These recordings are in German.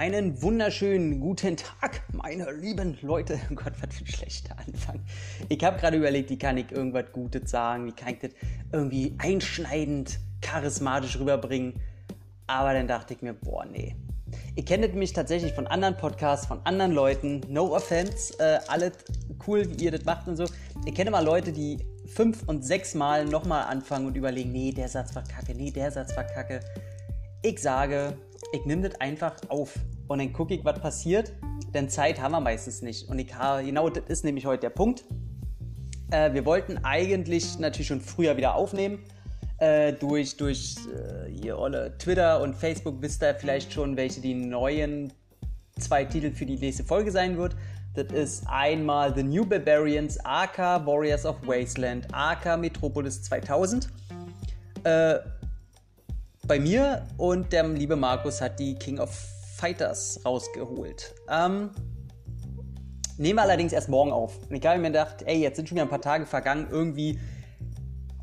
Einen wunderschönen guten Tag, meine lieben Leute. Oh Gott, was für ein schlechter Anfang. Ich habe gerade überlegt, wie kann ich irgendwas Gutes sagen, wie kann ich das irgendwie einschneidend, charismatisch rüberbringen. Aber dann dachte ich mir, boah, nee. Ihr kennt mich tatsächlich von anderen Podcasts, von anderen Leuten. No offense, äh, alles cool, wie ihr das macht und so. Ich kenne mal Leute, die fünf und sechs Mal nochmal anfangen und überlegen, nee, der Satz war kacke, nee, der Satz war kacke. Ich sage, ich nehme das einfach auf und dann gucke ich, was passiert, denn Zeit haben wir meistens nicht. Und ich habe, genau das ist nämlich heute der Punkt. Äh, wir wollten eigentlich natürlich schon früher wieder aufnehmen. Äh, durch durch äh, ihr alle Twitter und Facebook wisst ihr vielleicht schon, welche die neuen zwei Titel für die nächste Folge sein wird. Das ist einmal The New Barbarians, AK Warriors of Wasteland, AK Metropolis 2000. Äh, bei mir und der liebe Markus hat die King of Fighters rausgeholt. Ähm, nehmen wir allerdings erst morgen auf. Und ich habe mir gedacht, ey, jetzt sind schon wieder ein paar Tage vergangen, irgendwie.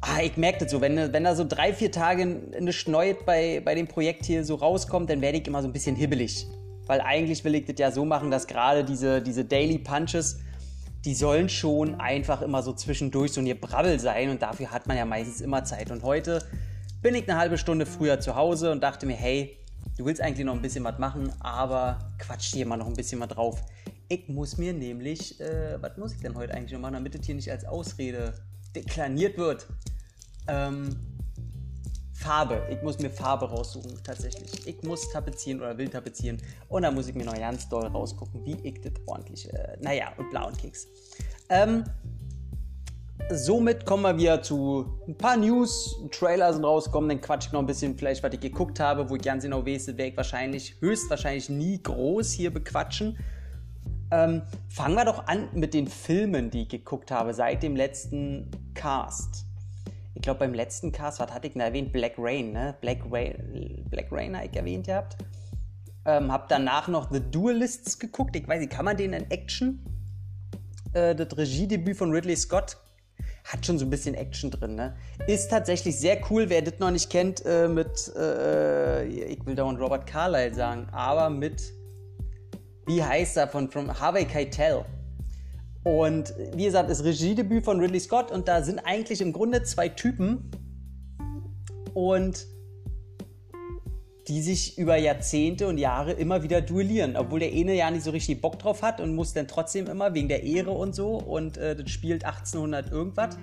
Ah, ich merke das so, wenn, wenn da so drei, vier Tage eine Schneut bei, bei dem Projekt hier so rauskommt, dann werde ich immer so ein bisschen hibbelig. Weil eigentlich will ich das ja so machen, dass gerade diese, diese Daily Punches, die sollen schon einfach immer so zwischendurch so ein Brabbel sein und dafür hat man ja meistens immer Zeit. Und heute bin ich eine halbe Stunde früher zu Hause und dachte mir, hey, du willst eigentlich noch ein bisschen was machen, aber quatsch dir mal noch ein bisschen was drauf. Ich muss mir nämlich, äh, was muss ich denn heute eigentlich noch machen, damit das hier nicht als Ausrede deklariert wird? Ähm, Farbe. Ich muss mir Farbe raussuchen, tatsächlich. Ich muss tapezieren oder will tapezieren. Und dann muss ich mir noch ganz doll rausgucken, wie ich das ordentlich. Äh, naja, und blauen Keks. Ähm, somit kommen wir wieder zu ein paar News. Trailer sind rausgekommen, dann quatsch ich noch ein bisschen, vielleicht, was ich geguckt habe, wo ich ganz genau weiß, werde ich wahrscheinlich, höchstwahrscheinlich nie groß hier bequatschen. Ähm, fangen wir doch an mit den Filmen, die ich geguckt habe seit dem letzten Cast ich glaube beim letzten Cast, was hatte ich denn erwähnt? Black Rain, ne? Black, Rain, Black Rain habe ich erwähnt gehabt. Ähm, hab danach noch The Duelists geguckt. Ich weiß nicht, kann man den in Action? Äh, das Regiedebüt von Ridley Scott hat schon so ein bisschen Action drin, ne? Ist tatsächlich sehr cool, wer das noch nicht kennt, äh, mit, äh, ich will dauernd Robert Carlyle sagen, aber mit, wie heißt er, von, von Harvey Keitel. Und wie gesagt, ist Regiedebüt von Ridley Scott und da sind eigentlich im Grunde zwei Typen und die sich über Jahrzehnte und Jahre immer wieder duellieren, obwohl der eine ja nicht so richtig Bock drauf hat und muss dann trotzdem immer wegen der Ehre und so und äh, das spielt 1800 irgendwas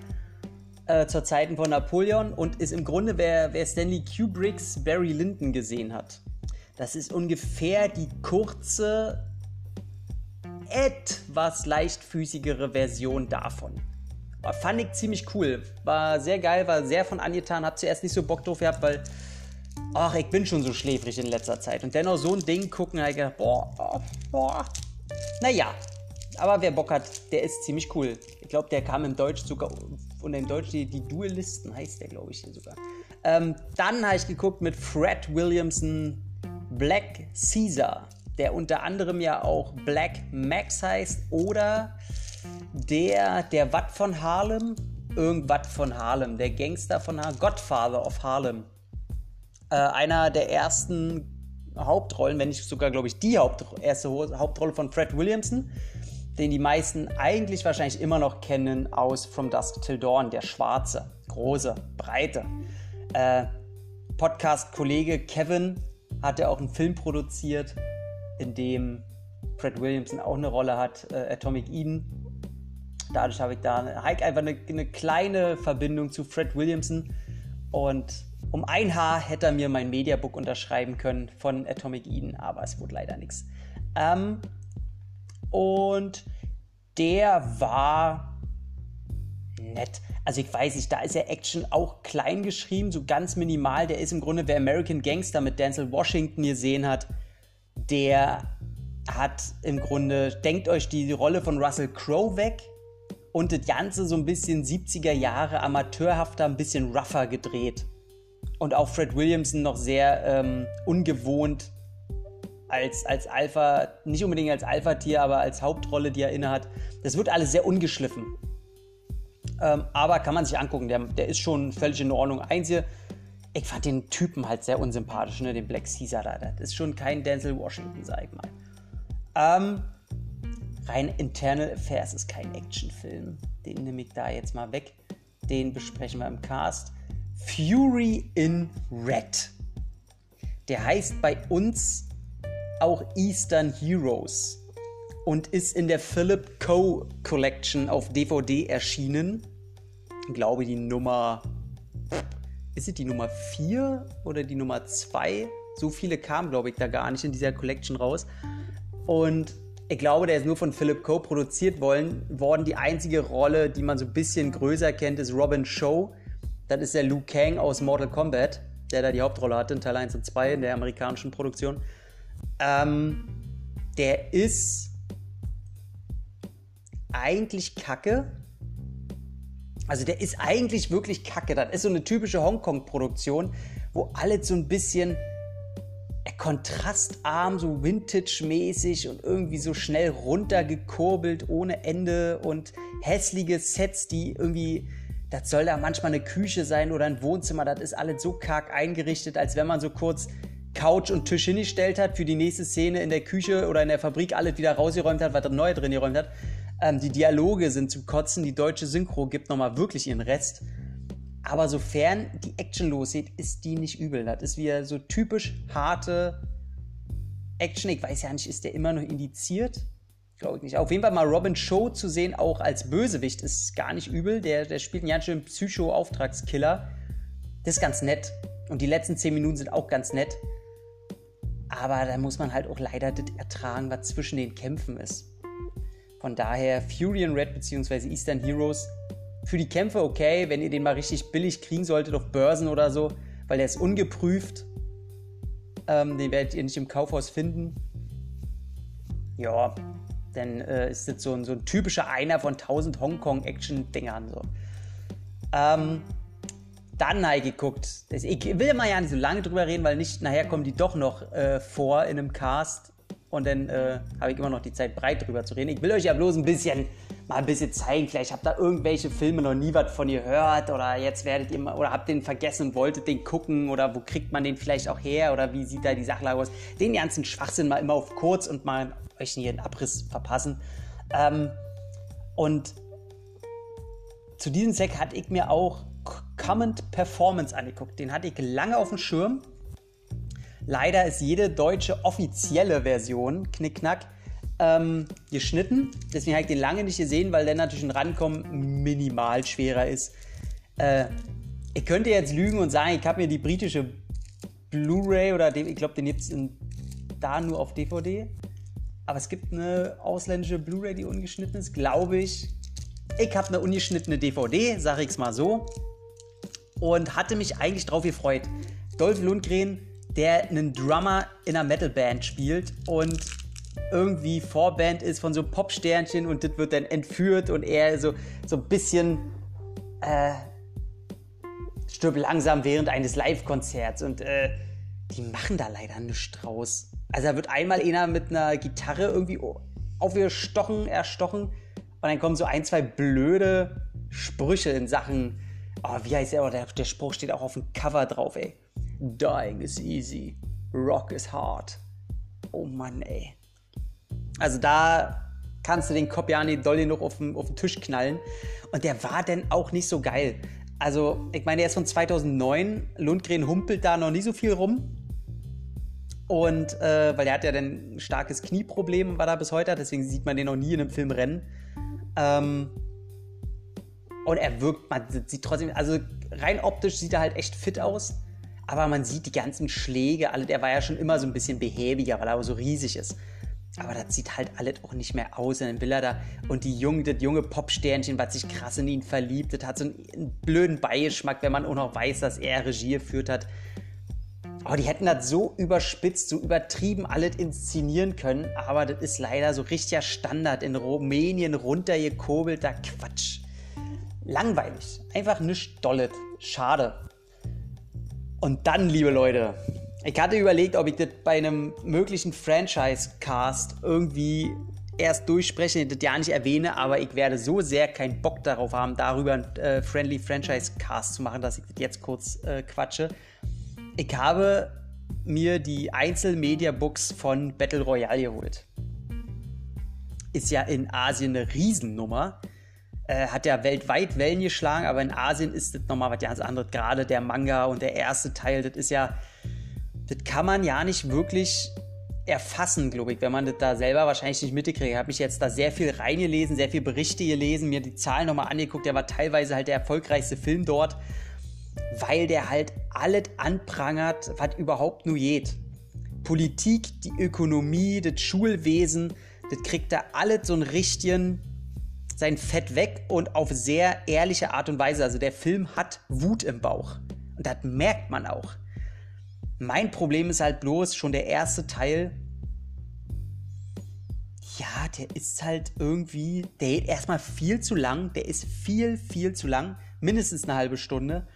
äh, zur Zeiten von Napoleon und ist im Grunde, wer, wer Stanley Kubricks Barry Lyndon gesehen hat. Das ist ungefähr die kurze etwas leichtfüßigere Version davon. Fand ich ziemlich cool. War sehr geil, war sehr von angetan. Hab zuerst nicht so Bock drauf gehabt, weil, ach, ich bin schon so schläfrig in letzter Zeit. Und dennoch so ein Ding gucken, da ich gedacht, boah, boah. Naja, aber wer Bock hat, der ist ziemlich cool. Ich glaube, der kam im Deutsch sogar, und im Deutsch die, die Duellisten heißt der, glaube ich, hier sogar. Ähm, dann habe ich geguckt mit Fred Williamson, Black Caesar der unter anderem ja auch Black Max heißt oder der, der Watt von Harlem, irgendwas von Harlem, der Gangster von Harlem, Godfather of Harlem. Äh, einer der ersten Hauptrollen, wenn nicht sogar, glaube ich, die Haupt erste Hauptrolle von Fred Williamson, den die meisten eigentlich wahrscheinlich immer noch kennen aus From Dusk Till Dawn, der schwarze, große, breite. Äh, Podcast-Kollege Kevin hat ja auch einen Film produziert, in dem Fred Williamson auch eine Rolle hat, äh, Atomic Eden. Dadurch habe ich da einfach eine, eine, kleine Verbindung zu Fred Williamson. Und um ein Haar hätte er mir mein Mediabook unterschreiben können von Atomic Eden, aber es wurde leider nichts. Ähm, und der war nett. Also ich weiß nicht, da ist ja Action auch klein geschrieben, so ganz minimal. Der ist im Grunde, wer American Gangster mit Denzel Washington gesehen hat, der hat im Grunde, denkt euch die Rolle von Russell Crowe weg und das Ganze so ein bisschen 70er Jahre amateurhafter, ein bisschen rougher gedreht. Und auch Fred Williamson noch sehr ähm, ungewohnt als, als Alpha, nicht unbedingt als Alpha-Tier, aber als Hauptrolle, die er innehat. Das wird alles sehr ungeschliffen. Ähm, aber kann man sich angucken, der, der ist schon völlig in Ordnung. Einzige, ich fand den Typen halt sehr unsympathisch, ne? den Black Caesar da. Das ist schon kein Denzel Washington, sag ich mal. Ähm, rein Internal Affairs ist kein Actionfilm. Den nehme ich da jetzt mal weg. Den besprechen wir im Cast. Fury in Red. Der heißt bei uns auch Eastern Heroes und ist in der Philip Co. Collection auf DVD erschienen. Ich glaube, die Nummer. Ist es die Nummer 4 oder die Nummer 2? So viele kamen, glaube ich, da gar nicht in dieser Collection raus. Und ich glaube, der ist nur von Philip Co. produziert worden. Die einzige Rolle, die man so ein bisschen größer kennt, ist Robin Show. Das ist der Liu Kang aus Mortal Kombat, der da die Hauptrolle hatte in Teil 1 und 2 in der amerikanischen Produktion. Ähm, der ist eigentlich kacke. Also der ist eigentlich wirklich kacke. Das ist so eine typische Hongkong-Produktion, wo alles so ein bisschen kontrastarm, so Vintage-mäßig und irgendwie so schnell runtergekurbelt ohne Ende und hässliche Sets, die irgendwie, das soll da manchmal eine Küche sein oder ein Wohnzimmer, das ist alles so karg eingerichtet, als wenn man so kurz Couch und Tisch hingestellt hat für die nächste Szene in der Küche oder in der Fabrik alles wieder rausgeräumt hat, was neu drin geräumt hat. Ähm, die Dialoge sind zum Kotzen, die deutsche Synchro gibt nochmal wirklich ihren Rest. Aber sofern die Action losgeht, ist die nicht übel. Das ist wieder so typisch harte Action. Ich weiß ja nicht, ist der immer noch indiziert? Glaube ich nicht. Auf jeden Fall mal Robin Show zu sehen, auch als Bösewicht, ist gar nicht übel. Der, der spielt einen ganz schönen Psycho-Auftragskiller. Das ist ganz nett. Und die letzten 10 Minuten sind auch ganz nett. Aber da muss man halt auch leider das ertragen, was zwischen den Kämpfen ist. Von daher Fury and Red bzw. Eastern Heroes für die Kämpfe okay, wenn ihr den mal richtig billig kriegen solltet auf Börsen oder so, weil der ist ungeprüft. Ähm, den werdet ihr nicht im Kaufhaus finden. Ja, dann äh, ist das so ein, so ein typischer einer von 1000 Hongkong-Action-Dingern. So. Ähm, dann habe ich geguckt. Ich will mal ja nicht so lange drüber reden, weil nicht nachher kommen die doch noch äh, vor in einem Cast und dann äh, habe ich immer noch die Zeit breit drüber zu reden. Ich will euch ja bloß ein bisschen mal ein bisschen zeigen. Vielleicht habt ihr irgendwelche Filme noch nie was von ihr gehört oder jetzt werdet ihr mal, oder habt den vergessen und wolltet den gucken oder wo kriegt man den vielleicht auch her oder wie sieht da die Sachlage aus. Den ganzen Schwachsinn mal immer auf kurz und mal euch hier einen Abriss verpassen. Ähm, und zu diesem Zweck hatte ich mir auch Comment Performance angeguckt. Den hatte ich lange auf dem Schirm. Leider ist jede deutsche offizielle Version, Knickknack, ähm, geschnitten. Deswegen habe ich den lange nicht gesehen, weil der natürlich ein Rankommen minimal schwerer ist. Äh, ich könnte jetzt lügen und sagen, ich habe mir die britische Blu-ray oder ich glaube, den gibt es da nur auf DVD. Aber es gibt eine ausländische Blu-ray, die ungeschnitten ist, glaube ich. Ich habe eine ungeschnittene DVD, sage ich es mal so. Und hatte mich eigentlich drauf gefreut. Dolph Lundgren, der einen Drummer in einer Metalband spielt und irgendwie Vorband ist von so Popsternchen und das wird dann entführt und er so, so ein bisschen äh, stirbt langsam während eines Live-Konzerts und äh, die machen da leider nichts draus. Also da wird einmal einer mit einer Gitarre irgendwie aufgestochen, erstochen und dann kommen so ein, zwei blöde Sprüche in Sachen, oh, wie heißt der, der, der Spruch steht auch auf dem Cover drauf, ey. Dying is easy, rock is hard. Oh Mann, ey. Also da kannst du den Kopiani Dolly noch auf den, auf den Tisch knallen. Und der war dann auch nicht so geil. Also, ich meine, der ist von 2009. Lundgren humpelt da noch nie so viel rum. Und äh, weil er hat ja dann ein starkes Knieproblem, war da bis heute, deswegen sieht man den noch nie in einem Film rennen. Ähm, und er wirkt, man sieht trotzdem, also rein optisch sieht er halt echt fit aus. Aber man sieht die ganzen Schläge, alle, der war ja schon immer so ein bisschen behäbiger, weil er auch so riesig ist. Aber das sieht halt alles auch nicht mehr aus. Und dann will er da. Und die junge, das junge Popsternchen, was sich krass in ihn verliebt, das hat so einen, einen blöden Beigeschmack, wenn man auch noch weiß, dass er Regie geführt hat. Aber die hätten das so überspitzt, so übertrieben alles inszenieren können. Aber das ist leider so richtiger Standard in Rumänien runtergekurbelter Quatsch. Langweilig. Einfach nichts Dollet. Schade. Und dann, liebe Leute, ich hatte überlegt, ob ich das bei einem möglichen Franchise-Cast irgendwie erst durchspreche, das ja nicht erwähne, aber ich werde so sehr keinen Bock darauf haben, darüber einen äh, Friendly Franchise Cast zu machen, dass ich das jetzt kurz äh, quatsche. ich habe mir die Einzelmedia-Books von Battle Royale geholt. Ist ja in Asien eine Riesennummer. Äh, hat ja weltweit Wellen geschlagen, aber in Asien ist das nochmal was ganz anderes. Gerade der Manga und der erste Teil, das ist ja, das kann man ja nicht wirklich erfassen, glaube ich, wenn man das da selber wahrscheinlich nicht mitkriegt. Ich habe mich jetzt da sehr viel reingelesen, sehr viel Berichte gelesen, mir die Zahlen nochmal angeguckt. Der war teilweise halt der erfolgreichste Film dort, weil der halt alles anprangert, was überhaupt nur geht. Politik, die Ökonomie, das Schulwesen, das kriegt da alles so einen richtigen sein Fett weg und auf sehr ehrliche Art und Weise. Also der Film hat Wut im Bauch. Und das merkt man auch. Mein Problem ist halt bloß schon der erste Teil. Ja, der ist halt irgendwie, der geht erstmal viel zu lang. Der ist viel, viel zu lang. Mindestens eine halbe Stunde.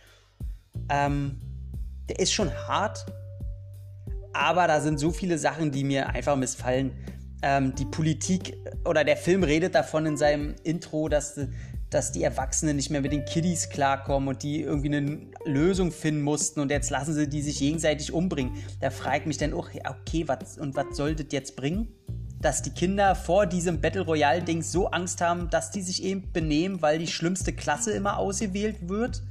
Ähm, der ist schon hart. Aber da sind so viele Sachen, die mir einfach missfallen. Ähm, die Politik oder der Film redet davon in seinem Intro, dass dass die Erwachsenen nicht mehr mit den Kiddies klarkommen und die irgendwie eine Lösung finden mussten und jetzt lassen sie die sich gegenseitig umbringen. Da frage ich mich dann auch, okay, was und was soll das jetzt bringen? Dass die Kinder vor diesem Battle Royale-Ding so Angst haben, dass die sich eben benehmen, weil die schlimmste Klasse immer ausgewählt wird?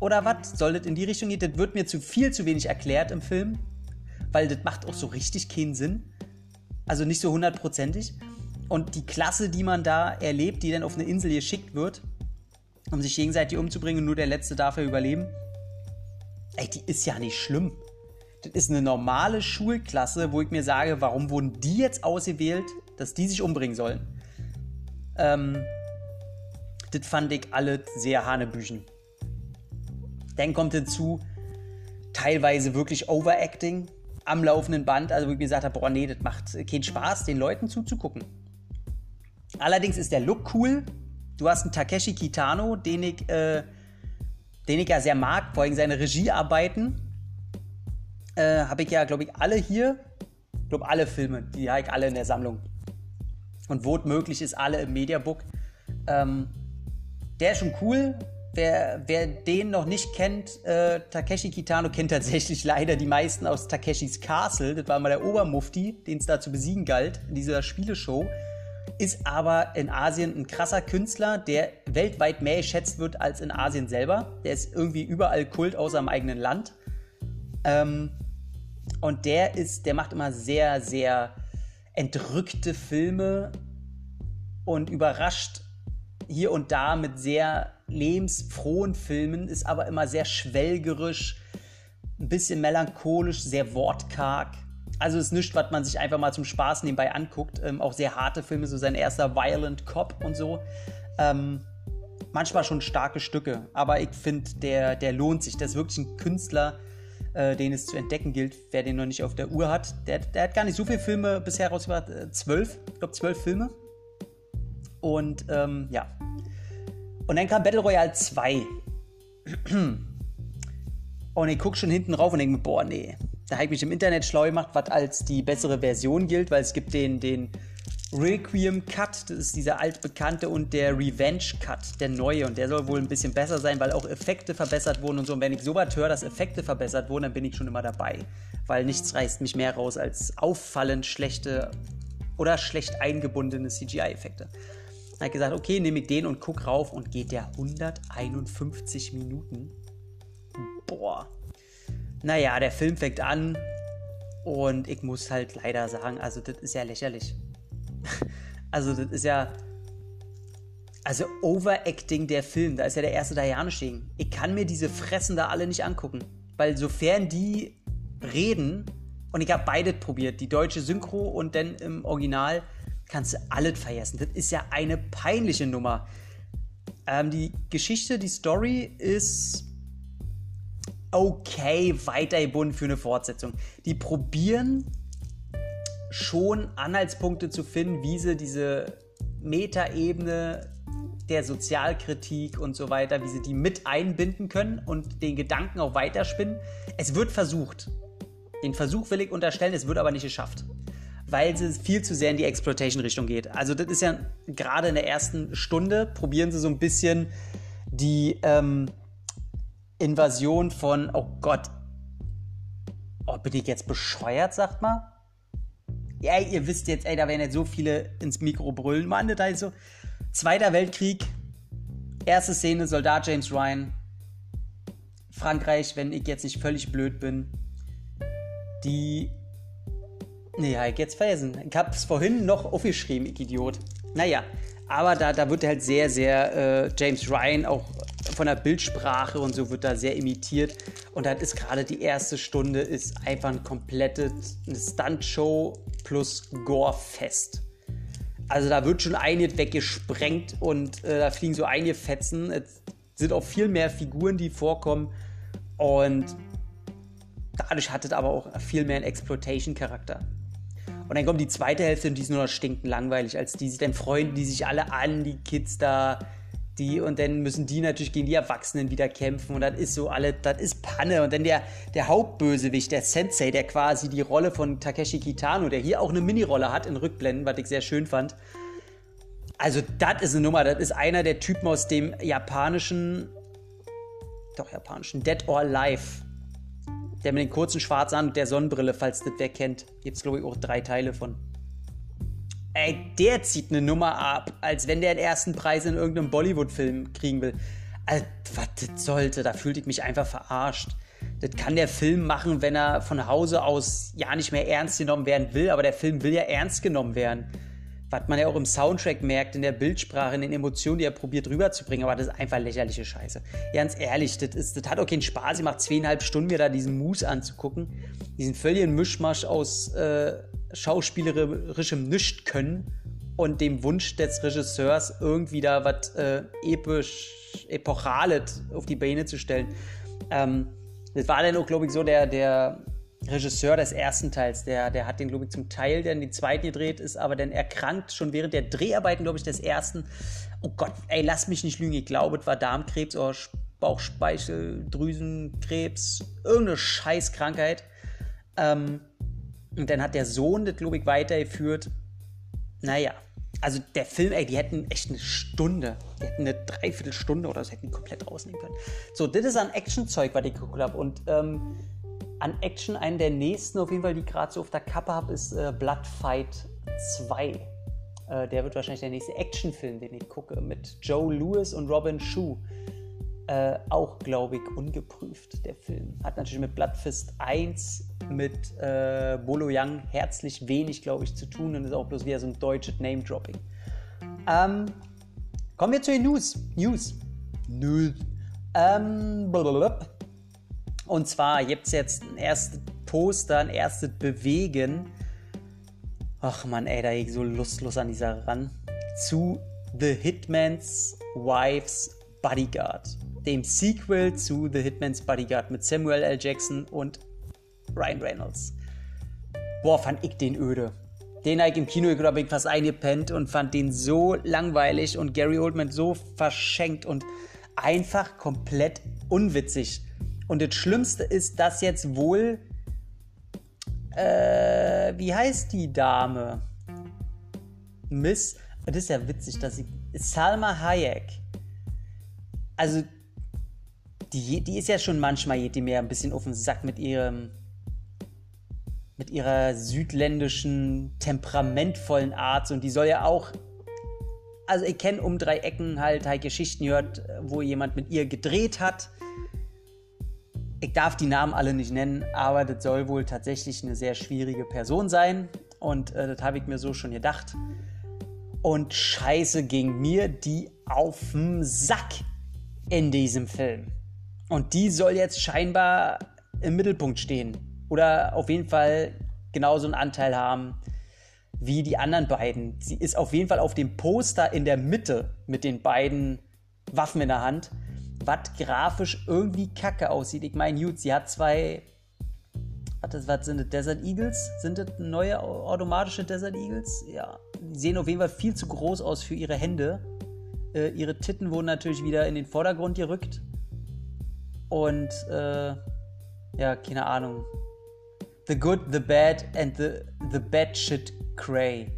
Oder was? Soll das in die Richtung gehen? Das wird mir zu viel zu wenig erklärt im Film, weil das macht auch so richtig keinen Sinn. Also nicht so hundertprozentig. Und die Klasse, die man da erlebt, die dann auf eine Insel geschickt wird, um sich gegenseitig umzubringen und nur der Letzte darf er überleben, ey, die ist ja nicht schlimm. Das ist eine normale Schulklasse, wo ich mir sage, warum wurden die jetzt ausgewählt, dass die sich umbringen sollen? Ähm, das fand ich alle sehr hanebüchen. Dann kommt hinzu, teilweise wirklich Overacting am laufenden Band, also wo ich mir gesagt habe, boah, nee, das macht keinen Spaß, den Leuten zuzugucken. Allerdings ist der Look cool. Du hast einen Takeshi Kitano, den ich, äh, den ich ja sehr mag, vor allem seine Regiearbeiten. Äh, habe ich ja, glaube ich, alle hier. Ich glaube, alle Filme, die habe ich alle in der Sammlung. Und wo möglich ist, alle im Mediabook. Ähm, der ist schon cool. Wer, wer den noch nicht kennt, äh, Takeshi Kitano kennt tatsächlich leider die meisten aus Takeshis Castle. Das war mal der Obermufti, den es da zu besiegen galt in dieser Spieleshow ist aber in Asien ein krasser Künstler, der weltweit mehr geschätzt wird als in Asien selber. Der ist irgendwie überall Kult außer im eigenen Land. Ähm, und der ist, der macht immer sehr, sehr entrückte Filme und überrascht hier und da mit sehr lebensfrohen Filmen, ist aber immer sehr schwelgerisch, ein bisschen melancholisch, sehr wortkarg. Also ist nichts, was man sich einfach mal zum Spaß nebenbei anguckt. Ähm, auch sehr harte Filme, so sein erster Violent Cop und so. Ähm, manchmal schon starke Stücke, aber ich finde, der, der lohnt sich. Der ist wirklich ein Künstler, äh, den es zu entdecken gilt, wer den noch nicht auf der Uhr hat. Der, der hat gar nicht so viele Filme bisher rausgebracht. Äh, zwölf, ich glaube zwölf Filme. Und ähm, ja. Und dann kam Battle Royale 2. Und ich gucke schon hinten rauf und denke mir, boah, nee, da habe ich mich im Internet schlau gemacht, was als die bessere Version gilt, weil es gibt den, den Requiem Cut, das ist dieser altbekannte, und der Revenge Cut, der neue. Und der soll wohl ein bisschen besser sein, weil auch Effekte verbessert wurden und so. Und wenn ich so was höre, dass Effekte verbessert wurden, dann bin ich schon immer dabei. Weil nichts reißt mich mehr raus als auffallend schlechte oder schlecht eingebundene CGI-Effekte. Da habe ich gesagt, okay, nehme ich den und guck rauf und geht der 151 Minuten. Boah, naja, der Film fängt an und ich muss halt leider sagen, also das ist ja lächerlich. also das ist ja... Also Overacting der Film, da ist ja der erste Diane-Ding. Ich kann mir diese Fressen da alle nicht angucken. Weil sofern die reden, und ich habe beide probiert, die deutsche Synchro und dann im Original, kannst du alles vergessen. Das ist ja eine peinliche Nummer. Ähm, die Geschichte, die Story ist okay weitergebunden für eine Fortsetzung. Die probieren schon Anhaltspunkte zu finden, wie sie diese Metaebene der Sozialkritik und so weiter, wie sie die mit einbinden können und den Gedanken auch weiterspinnen. Es wird versucht. Den Versuch will ich unterstellen, es wird aber nicht geschafft. Weil es viel zu sehr in die Exploitation-Richtung geht. Also, das ist ja gerade in der ersten Stunde, probieren sie so ein bisschen die, ähm, Invasion von, oh Gott, Oh, bin ich jetzt bescheuert, sagt mal? Ja, ihr wisst jetzt, ey, da werden jetzt so viele ins Mikro brüllen. Mann, da ist so. Zweiter Weltkrieg, erste Szene, Soldat James Ryan. Frankreich, wenn ich jetzt nicht völlig blöd bin. Die. Nee, ich jetzt vergessen. Ich hab's vorhin noch aufgeschrieben, ich Idiot. Naja, aber da, da wird halt sehr, sehr äh, James Ryan auch von der Bildsprache und so wird da sehr imitiert. Und dann ist gerade die erste Stunde ist einfach ein komplettes Stunt-Show plus Gore-Fest. Also da wird schon einiges weggesprengt und äh, da fliegen so einige Fetzen. Es sind auch viel mehr Figuren, die vorkommen. Und dadurch hat es aber auch viel mehr einen Exploitation-Charakter. Und dann kommt die zweite Hälfte und die ist nur noch stinkend langweilig als die. Dann freuen die sich alle an, die Kids da, die, und dann müssen die natürlich gegen die Erwachsenen wieder kämpfen und das ist so alle, das ist Panne. Und dann der, der Hauptbösewicht, der Sensei, der quasi die Rolle von Takeshi Kitano, der hier auch eine Minirolle hat in Rückblenden, was ich sehr schön fand. Also, das ist eine Nummer, das ist einer der Typen aus dem japanischen, doch japanischen, Dead or Alive der mit den kurzen schwarzen an und der Sonnenbrille, falls das wer kennt. Gibt es, glaube ich, auch drei Teile von. Ey, der zieht eine Nummer ab, als wenn der den ersten Preis in irgendeinem Bollywood-Film kriegen will. Alter, was das sollte, da fühlte ich mich einfach verarscht. Das kann der Film machen, wenn er von Hause aus ja nicht mehr ernst genommen werden will, aber der Film will ja ernst genommen werden was man ja auch im Soundtrack merkt, in der Bildsprache, in den Emotionen, die er probiert rüberzubringen, aber das ist einfach lächerliche Scheiße. Ganz ehrlich, das, ist, das hat auch keinen Spaß gemacht, zweieinhalb Stunden mir da diesen Moose anzugucken, diesen völligen Mischmasch aus äh, schauspielerischem Nichtkönnen und dem Wunsch des Regisseurs, irgendwie da was äh, episch, epochales auf die Beine zu stellen. Ähm, das war dann auch, glaube ich, so der, der Regisseur des ersten Teils, der, der hat den, glaube ich, zum Teil, der in die zweiten gedreht ist, aber dann erkrankt schon während der Dreharbeiten, glaube ich, des ersten. Oh Gott, ey, lass mich nicht lügen, ich glaube, es war Darmkrebs oder Bauchspeicheldrüsenkrebs, irgendeine Scheißkrankheit. Ähm, und dann hat der Sohn das, glaube ich, weitergeführt. Naja, also der Film, ey, die hätten echt eine Stunde, die hätten eine Dreiviertelstunde oder so, hätten komplett rausnehmen können. So, das ist ein Actionzeug, was ich geguckt habe. Und ähm, an Action, einen der nächsten, auf jeden Fall, die ich gerade so auf der Kappe habe, ist äh, Blood Fight 2. Äh, der wird wahrscheinlich der nächste Actionfilm, den ich gucke, mit Joe Lewis und Robin Shue. Äh, auch, glaube ich, ungeprüft, der Film. Hat natürlich mit Bloodfist 1, mit äh, Bolo Young herzlich wenig, glaube ich, zu tun und ist auch bloß wieder so ein deutsches Name-Dropping. Ähm, kommen wir zu den News. News. News. Ähm, blablabla. Und zwar gibt es jetzt ein erstes Poster, ein erstes Bewegen. Ach man, ey, da ich so lustlos an dieser ran. Zu The Hitman's Wife's Bodyguard. Dem Sequel zu The Hitman's Bodyguard mit Samuel L. Jackson und Ryan Reynolds. Boah, fand ich den öde. Den habe ich im Kino glaube ich fast eingepennt und fand den so langweilig und Gary Oldman so verschenkt und einfach komplett unwitzig. Und das Schlimmste ist, dass jetzt wohl. Äh, wie heißt die Dame? Miss. Das ist ja witzig, dass sie. Salma Hayek. Also, die, die ist ja schon manchmal, geht die mir ein bisschen auf den Sack mit ihrem. mit ihrer südländischen, temperamentvollen Art. Und die soll ja auch also ich kenne um drei Ecken halt, halt Geschichten gehört, wo jemand mit ihr gedreht hat ich darf die Namen alle nicht nennen, aber das soll wohl tatsächlich eine sehr schwierige Person sein. Und äh, das habe ich mir so schon gedacht. Und scheiße ging mir die auf den Sack in diesem Film. Und die soll jetzt scheinbar im Mittelpunkt stehen. Oder auf jeden Fall genauso einen Anteil haben wie die anderen beiden. Sie ist auf jeden Fall auf dem Poster in der Mitte mit den beiden Waffen in der Hand was grafisch irgendwie kacke aussieht. Ich meine, gut, sie hat zwei. Was, was sind das? Desert Eagles? Sind das neue automatische Desert Eagles? Ja. Die sehen auf jeden Fall viel zu groß aus für ihre Hände. Äh, ihre Titten wurden natürlich wieder in den Vordergrund gerückt. Und, äh, ja, keine Ahnung. The Good, The Bad and The, the Bad Shit Cray.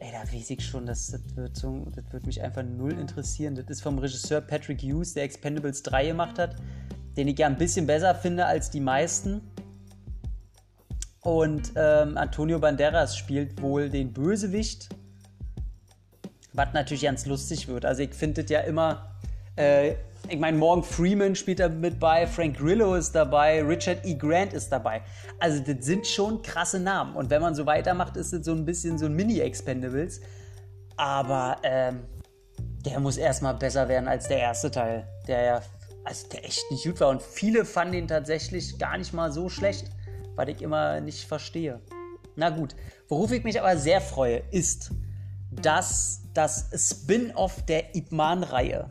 Ey, da weiß ich schon, das, das, wird so, das wird mich einfach null interessieren. Das ist vom Regisseur Patrick Hughes, der Expendables 3 gemacht hat, den ich ja ein bisschen besser finde als die meisten. Und ähm, Antonio Banderas spielt wohl den Bösewicht, was natürlich ganz lustig wird. Also ich finde das ja immer, äh, ich meine, Morgan Freeman spielt da mit bei, Frank Grillo ist dabei, Richard E. Grant ist dabei. Also das sind schon krasse Namen. Und wenn man so weitermacht, ist das so ein bisschen so ein Mini-Expendables. Aber ähm, der muss erstmal besser werden als der erste Teil, der ja, also der echt nicht gut war. Und viele fanden ihn tatsächlich gar nicht mal so schlecht was ich immer nicht verstehe. Na gut, worauf ich mich aber sehr freue, ist, dass das Spin-off der Ip Man-Reihe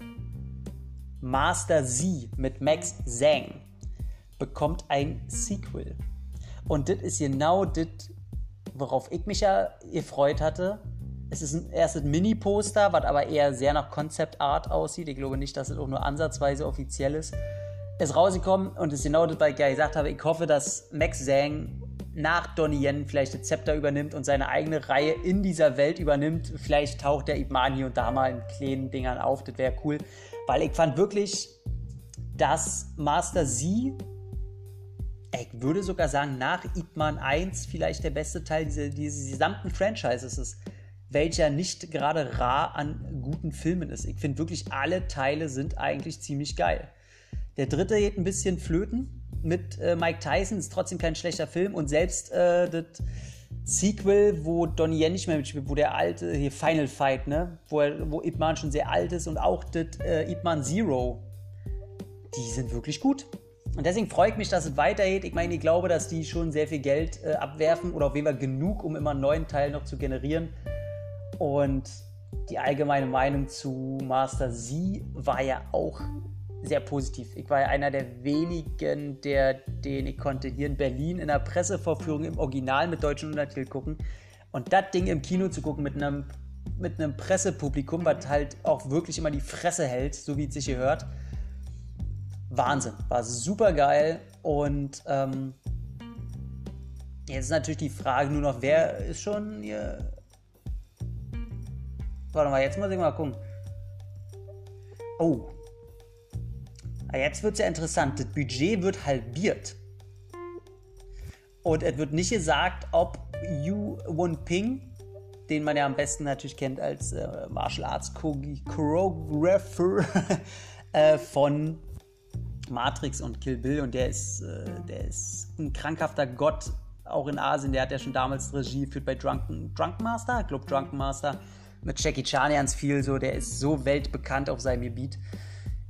Master Z mit Max Zhang bekommt ein Sequel. Und das ist genau das, worauf ich mich ja gefreut hatte. Es ist ein erstes Mini-Poster, was aber eher sehr nach Concept Art aussieht. Ich glaube nicht, dass es auch nur ansatzweise offiziell ist ist rausgekommen und ist genau das, was ich gesagt habe. Ich hoffe, dass Max Zhang nach Donnie Yen vielleicht das Zepter übernimmt und seine eigene Reihe in dieser Welt übernimmt. Vielleicht taucht der Ip Man hier und da mal in kleinen Dingern auf. Das wäre cool. Weil ich fand wirklich, dass Master Z, ich würde sogar sagen, nach Ip Man 1 vielleicht der beste Teil dieser, dieses gesamten Franchises ist. Welcher nicht gerade rar an guten Filmen ist. Ich finde wirklich, alle Teile sind eigentlich ziemlich geil. Der dritte geht ein bisschen flöten mit äh, Mike Tyson, ist trotzdem kein schlechter Film und selbst äh, das Sequel, wo Donnie Yen nicht mehr mitspielt, wo der alte, hier Final Fight, ne, wo, er, wo Ip Man schon sehr alt ist und auch das äh, Ip Man Zero, die sind wirklich gut. Und deswegen freue ich mich, dass es weitergeht. Ich meine, ich glaube, dass die schon sehr viel Geld äh, abwerfen oder auf jeden Fall genug, um immer einen neuen Teil noch zu generieren. Und die allgemeine Meinung zu Master Z war ja auch sehr positiv. Ich war ja einer der wenigen, der, den ich konnte hier in Berlin in der Pressevorführung im Original mit deutschen Untertitel gucken. Und das Ding im Kino zu gucken mit einem, mit einem Pressepublikum, was halt auch wirklich immer die Fresse hält, so wie es sich hier hört. Wahnsinn. War super geil. Und ähm, jetzt ist natürlich die Frage nur noch, wer ist schon hier. Warte mal, jetzt muss ich mal gucken. Oh, Ah, jetzt wird es ja interessant. Das Budget wird halbiert. Und es wird nicht gesagt, ob Yu Won Ping, den man ja am besten natürlich kennt als äh, Martial Arts Choreographer äh, von Matrix und Kill Bill und der ist, äh, der ist ein krankhafter Gott, auch in Asien. Der hat ja schon damals Regie geführt bei Drunken, Drunken Master, glaube Drunken Master, mit Jackie Chan ganz viel so. Der ist so weltbekannt auf seinem Gebiet.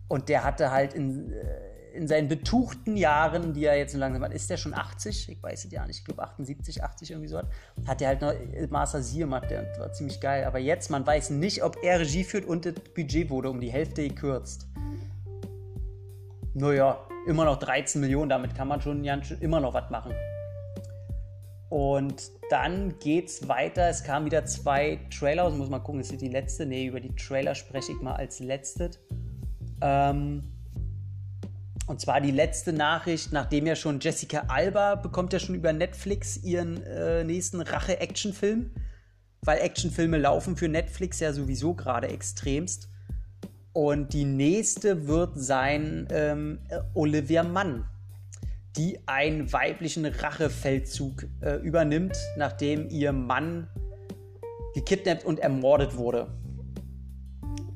Und der hatte halt in, äh, in seinen betuchten Jahren, die er jetzt so langsam hat, ist der schon 80? Ich weiß es ja nicht, ich glaube 78, 80 irgendwie so hat, hat er halt noch Master Sie gemacht, der war ziemlich geil. Aber jetzt, man weiß nicht, ob er Regie führt und das Budget wurde um die Hälfte gekürzt. Naja, immer noch 13 Millionen, damit kann man schon immer noch was machen. Und dann geht's weiter. Es kamen wieder zwei Trailer, muss mal gucken, ist die letzte? Ne, über die Trailer spreche ich mal als letztes. Ähm, und zwar die letzte Nachricht, nachdem ja schon Jessica Alba bekommt ja schon über Netflix ihren äh, nächsten Rache-Actionfilm, weil Actionfilme laufen für Netflix ja sowieso gerade extremst. Und die nächste wird sein ähm, Olivia Mann, die einen weiblichen Rachefeldzug äh, übernimmt, nachdem ihr Mann gekidnappt und ermordet wurde.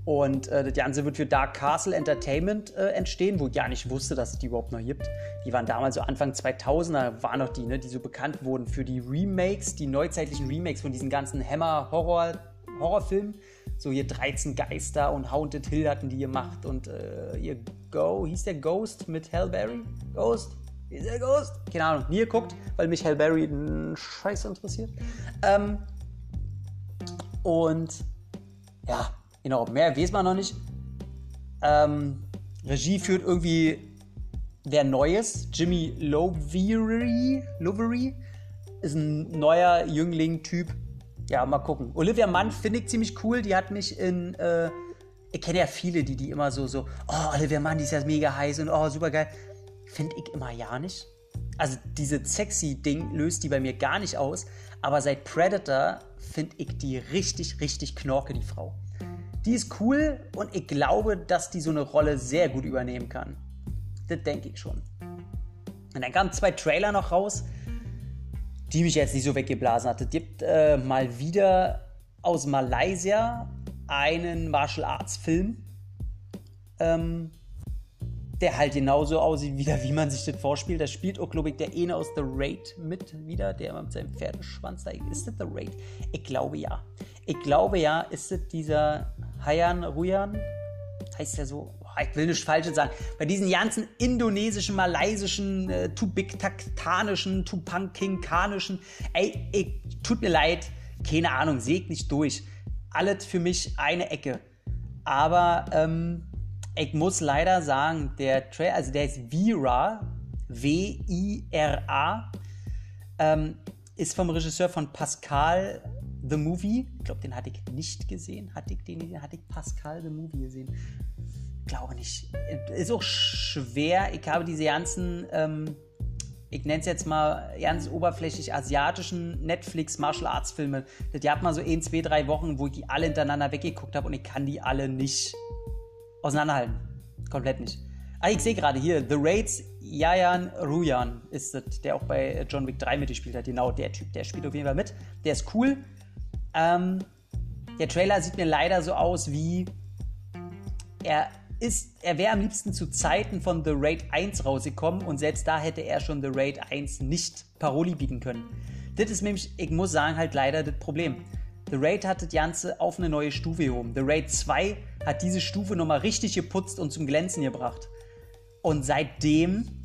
Und äh, das Ganze wird für Dark Castle Entertainment äh, entstehen, wo ich gar nicht wusste, dass es die überhaupt noch gibt. Die waren damals so Anfang 2000er, waren noch die, ne, die so bekannt wurden für die Remakes, die neuzeitlichen Remakes von diesen ganzen Hammer-Horror-Horrorfilmen. So hier 13 Geister und Haunted Hill hatten die gemacht und äh, ihr Go, hieß der Ghost mit Hellberry? Ghost? Hieß der Ghost? Keine Ahnung, nie geguckt, weil mich Hellberry einen Scheiß interessiert. Ähm, und ja, Genau, mehr weiß man noch nicht. Ähm, Regie führt irgendwie wer Neues. Jimmy Lovery, Lovery ist ein neuer Jüngling-Typ. Ja, mal gucken. Olivia Mann finde ich ziemlich cool. Die hat mich in. Äh, ich kenne ja viele, die die immer so, so, oh, Olivia Mann, die ist ja mega heiß und oh, super geil. Finde ich immer ja nicht. Also, diese sexy Ding löst die bei mir gar nicht aus. Aber seit Predator finde ich die richtig, richtig knorke, die Frau. Die ist cool und ich glaube, dass die so eine Rolle sehr gut übernehmen kann. Das denke ich schon. Und dann kamen zwei Trailer noch raus. die mich jetzt nicht so weggeblasen hat. Es gibt äh, mal wieder aus Malaysia einen Martial Arts Film, ähm, der halt genauso aussieht, wieder, wie man sich das vorspielt. Da spielt auch, glaube ich, der eine aus The Raid mit wieder, der mit seinem Pferdeschwanz da. Ist das The Raid? Ich glaube ja. Ich glaube ja, ist das dieser Hayan Ruyan? Heißt der so? ich will nichts Falsches sagen. Bei diesen ganzen indonesischen, malaysischen, äh, tubik-taktanischen, tupankinkanischen, ey, ey, tut mir leid, keine Ahnung, sägt nicht durch. Alles für mich eine Ecke. Aber ähm, ich muss leider sagen, der Trailer, also der ist Vira, W-I-R-A, ähm, ist vom Regisseur von Pascal The Movie. Ich glaube, den hatte ich nicht gesehen. Hatte ich den, hatte ich Pascal The Movie gesehen? Glaube nicht. Ist auch schwer. Ich habe diese ganzen, ähm, ich nenne es jetzt mal ganz oberflächlich asiatischen Netflix Martial Arts Filme. Das hat mal so ein, zwei, drei Wochen, wo ich die alle hintereinander weggeguckt habe und ich kann die alle nicht auseinanderhalten. Komplett nicht. Ah, ich sehe gerade hier, The Raids Yayan Ruyan ist das, der auch bei John Wick 3 mitgespielt hat. Genau, der Typ, der spielt auf jeden Fall mit. Der ist cool. Ähm, der Trailer sieht mir leider so aus wie er ist, er wäre am liebsten zu Zeiten von The Raid 1 rausgekommen und selbst da hätte er schon The Raid 1 nicht Paroli bieten können. Das ist nämlich, ich muss sagen, halt leider das Problem. The Raid hat das Ganze auf eine neue Stufe gehoben. The Raid 2 hat diese Stufe nochmal richtig geputzt und zum Glänzen gebracht. Und seitdem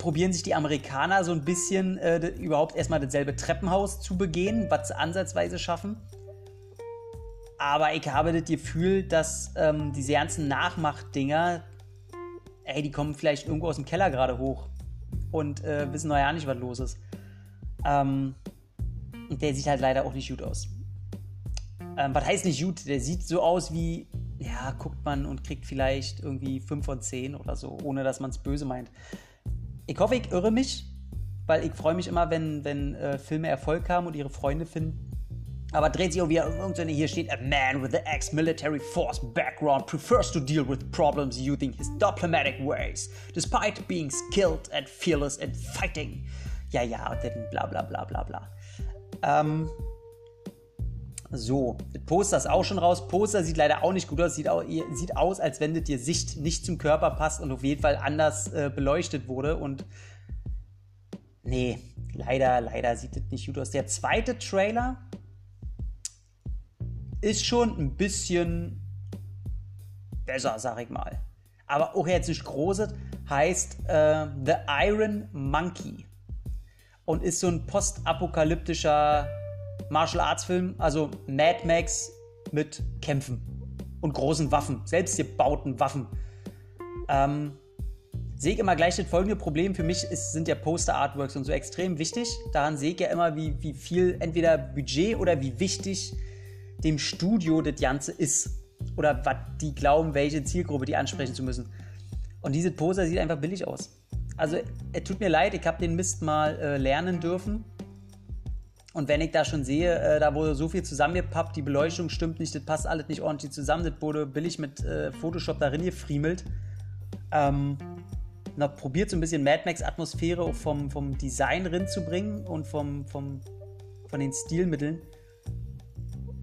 probieren sich die Amerikaner so ein bisschen äh, überhaupt erstmal dasselbe Treppenhaus zu begehen, was sie ansatzweise schaffen. Aber ich habe das Gefühl, dass ähm, diese ganzen Nachmachdinger, ey, die kommen vielleicht irgendwo aus dem Keller gerade hoch und äh, wissen noch ja nicht, was los ist. Ähm, der sieht halt leider auch nicht gut aus. Ähm, was heißt nicht gut? Der sieht so aus wie, ja, guckt man und kriegt vielleicht irgendwie 5 von 10 oder so, ohne dass man es böse meint. Ich hoffe, ich irre mich, weil ich freue mich immer, wenn, wenn äh, Filme Erfolg haben und ihre Freunde finden. Aber dreht sich auch wieder irgendeine, hier steht, a man with the ex-military force background prefers to deal with problems using his diplomatic ways, despite being skilled and fearless in fighting. Ja, ja, und dann bla bla bla bla bla. Ähm, so, das Poster ist auch schon raus. Poster sieht leider auch nicht gut aus. Sieht, auch, sieht aus, als wenn das die Sicht nicht zum Körper passt und auf jeden Fall anders äh, beleuchtet wurde. Und nee, leider, leider sieht das nicht gut aus. Der zweite Trailer ist schon ein bisschen besser, sag ich mal. Aber auch jetzt nicht großes. Heißt äh, The Iron Monkey und ist so ein postapokalyptischer Martial Arts Film, also Mad Max mit Kämpfen und großen Waffen, selbstgebauten Waffen. Ähm, sehe ich immer gleich das folgende Problem. Für mich ist, sind ja Poster-Artworks und so extrem wichtig. Daran sehe ich ja immer, wie, wie viel entweder Budget oder wie wichtig dem Studio das Ganze ist. Oder was die glauben, welche Zielgruppe die ansprechen zu müssen. Und diese Poster sieht einfach billig aus. Also, es tut mir leid, ich habe den Mist mal äh, lernen dürfen. Und wenn ich da schon sehe, äh, da wurde so viel zusammengepappt, die Beleuchtung stimmt nicht, das passt alles nicht ordentlich zusammen, das wurde billig mit äh, Photoshop darin gefriemelt. Ähm, noch probiert so ein bisschen Mad Max-Atmosphäre vom, vom Design drin zu bringen und vom, vom, von den Stilmitteln.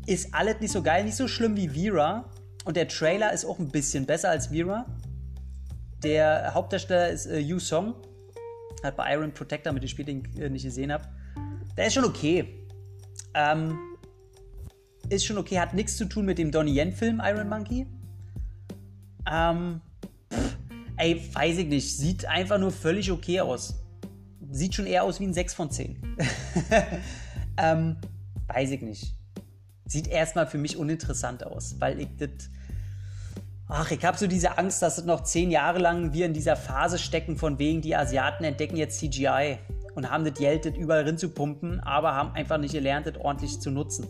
Ist alles nicht so geil, nicht so schlimm wie Vera. Und der Trailer ist auch ein bisschen besser als Vera. Der Hauptdarsteller ist äh, Yu Song. Hat bei Iron Protector mitgespielt, den ich äh, nicht gesehen habe. Der ist schon okay. Ähm, ist schon okay, hat nichts zu tun mit dem Donnie Yen-Film Iron Monkey. Ähm, pff, ey, weiß ich nicht. Sieht einfach nur völlig okay aus. Sieht schon eher aus wie ein 6 von 10. ähm, weiß ich nicht. Sieht erstmal für mich uninteressant aus, weil ich das Ach, ich habe so diese Angst, dass noch zehn Jahre lang wir in dieser Phase stecken, von wegen die Asiaten entdecken jetzt CGI und haben das Geld das überall rein zu pumpen, aber haben einfach nicht gelernt, das ordentlich zu nutzen.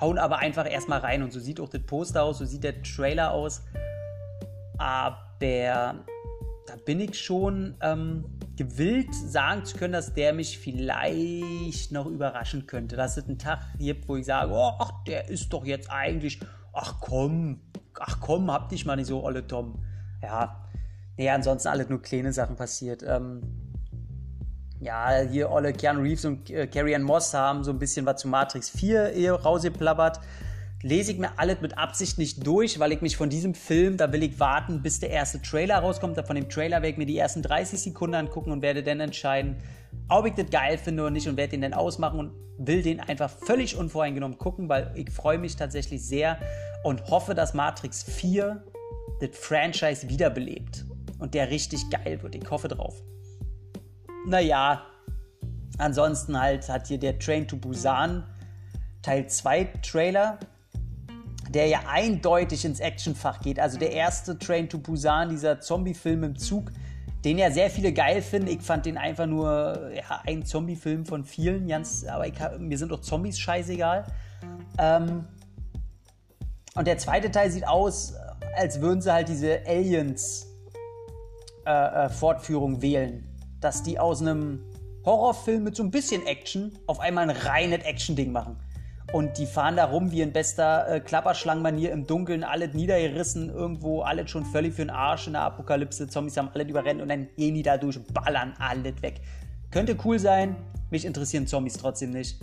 Hauen aber einfach erstmal rein und so sieht auch das Poster aus, so sieht der Trailer aus. Aber da bin ich schon ähm, gewillt, sagen zu können, dass der mich vielleicht noch überraschen könnte. Dass es einen Tag gibt, wo ich sage, oh, ach, der ist doch jetzt eigentlich, ach komm, ach komm, hab dich mal nicht so, olle Tom. Ja, nee, ansonsten alles nur kleine Sachen passiert. Ähm, ja, hier alle Keanu Reeves und äh, Carrie Ann Moss haben so ein bisschen was zu Matrix 4 eher rausgeplappert. Lese ich mir alles mit Absicht nicht durch, weil ich mich von diesem Film, da will ich warten, bis der erste Trailer rauskommt. Von dem Trailer werde ich mir die ersten 30 Sekunden angucken und werde dann entscheiden, ob ich das geil finde oder nicht und werde den dann ausmachen und will den einfach völlig unvoreingenommen gucken, weil ich freue mich tatsächlich sehr und hoffe, dass Matrix 4 das Franchise wiederbelebt und der richtig geil wird. Ich hoffe drauf. Naja, ansonsten halt hat hier der Train to Busan Teil 2 Trailer, der ja eindeutig ins Actionfach geht. Also der erste Train to Busan, dieser Zombie-Film im Zug, den ja sehr viele geil finden. Ich fand den einfach nur ja, ein Zombie-Film von vielen, ganz, aber ich, mir sind auch Zombies scheißegal. Ähm, und der zweite Teil sieht aus, als würden sie halt diese Aliens-Fortführung äh, äh, wählen dass die aus einem Horrorfilm mit so ein bisschen Action auf einmal ein reines Action-Ding machen. Und die fahren da rum wie in bester äh, Klapperschlangenmanier im Dunkeln, alles niedergerissen, irgendwo, alles schon völlig für den Arsch in der Apokalypse. Zombies haben alles überrennt und dann gehen die da durch, ballern alles weg. Könnte cool sein, mich interessieren Zombies trotzdem nicht.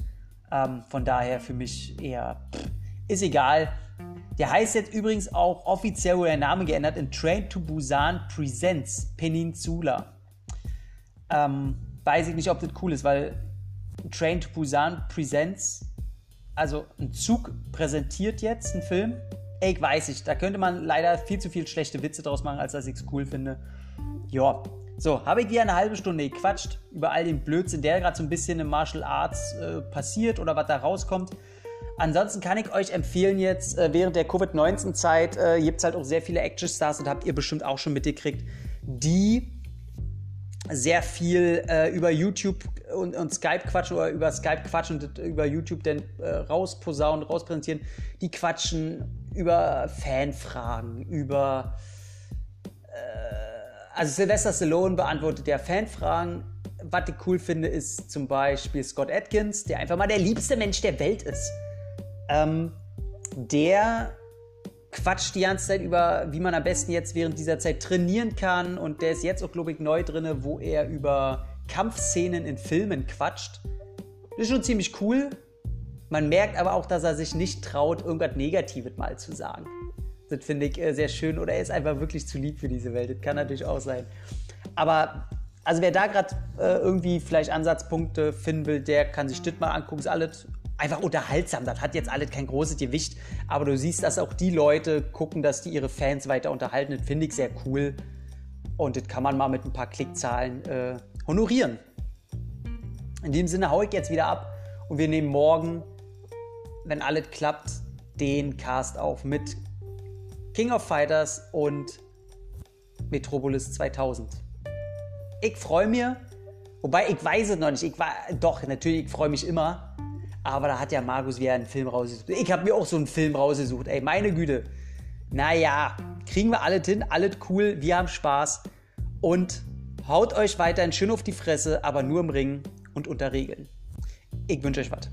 Ähm, von daher für mich eher, pff, ist egal. Der heißt jetzt übrigens auch offiziell, wo der Name geändert, in Train to Busan Presents Peninsula. Ähm, weiß ich nicht, ob das cool ist, weil Train to Busan Presents, also ein Zug präsentiert jetzt einen Film. Ey, ich weiß nicht, da könnte man leider viel zu viel schlechte Witze draus machen, als dass ich es cool finde. Ja, so, habe ich wieder eine halbe Stunde gequatscht über all den Blödsinn, der gerade so ein bisschen im Martial Arts äh, passiert oder was da rauskommt. Ansonsten kann ich euch empfehlen jetzt, äh, während der Covid-19-Zeit äh, gibt es halt auch sehr viele Action-Stars und habt ihr bestimmt auch schon mitgekriegt, die sehr viel äh, über YouTube und, und, Skype quatschen oder über Skype quatschen und über YouTube dann äh, rausposaunen, rauspräsentieren. Die quatschen über Fanfragen, über. Äh, also Sylvester Stallone beantwortet ja Fanfragen. Was ich cool finde, ist zum Beispiel Scott Atkins, der einfach mal der liebste Mensch der Welt ist. Ähm, der quatscht die ganze Zeit über, wie man am besten jetzt während dieser Zeit trainieren kann. Und der ist jetzt auch, glaube ich, neu drin, wo er über Kampfszenen in Filmen quatscht. Das ist schon ziemlich cool. Man merkt aber auch, dass er sich nicht traut, irgendwas Negatives mal zu sagen. Das finde ich äh, sehr schön. Oder er ist einfach wirklich zu lieb für diese Welt. Das kann natürlich auch sein. Aber also wer da gerade äh, irgendwie vielleicht Ansatzpunkte finden will, der kann sich das mal angucken. Ist alles einfach unterhaltsam. Das hat jetzt alles kein großes Gewicht, aber du siehst, dass auch die Leute gucken, dass die ihre Fans weiter unterhalten. Das finde ich sehr cool. Und das kann man mal mit ein paar Klickzahlen äh, honorieren. In dem Sinne haue ich jetzt wieder ab und wir nehmen morgen, wenn alles klappt, den Cast auf mit King of Fighters und Metropolis 2000. Ich freue mich, wobei ich weiß es noch nicht. Ich war, doch, natürlich, ich freue mich immer. Aber da hat ja Markus wieder einen Film rausgesucht. Ich habe mir auch so einen Film rausgesucht. Ey, meine Güte. Naja, kriegen wir alles hin, alles cool, wir haben Spaß. Und haut euch weiterhin schön auf die Fresse, aber nur im Ring und unter Regeln. Ich wünsche euch was.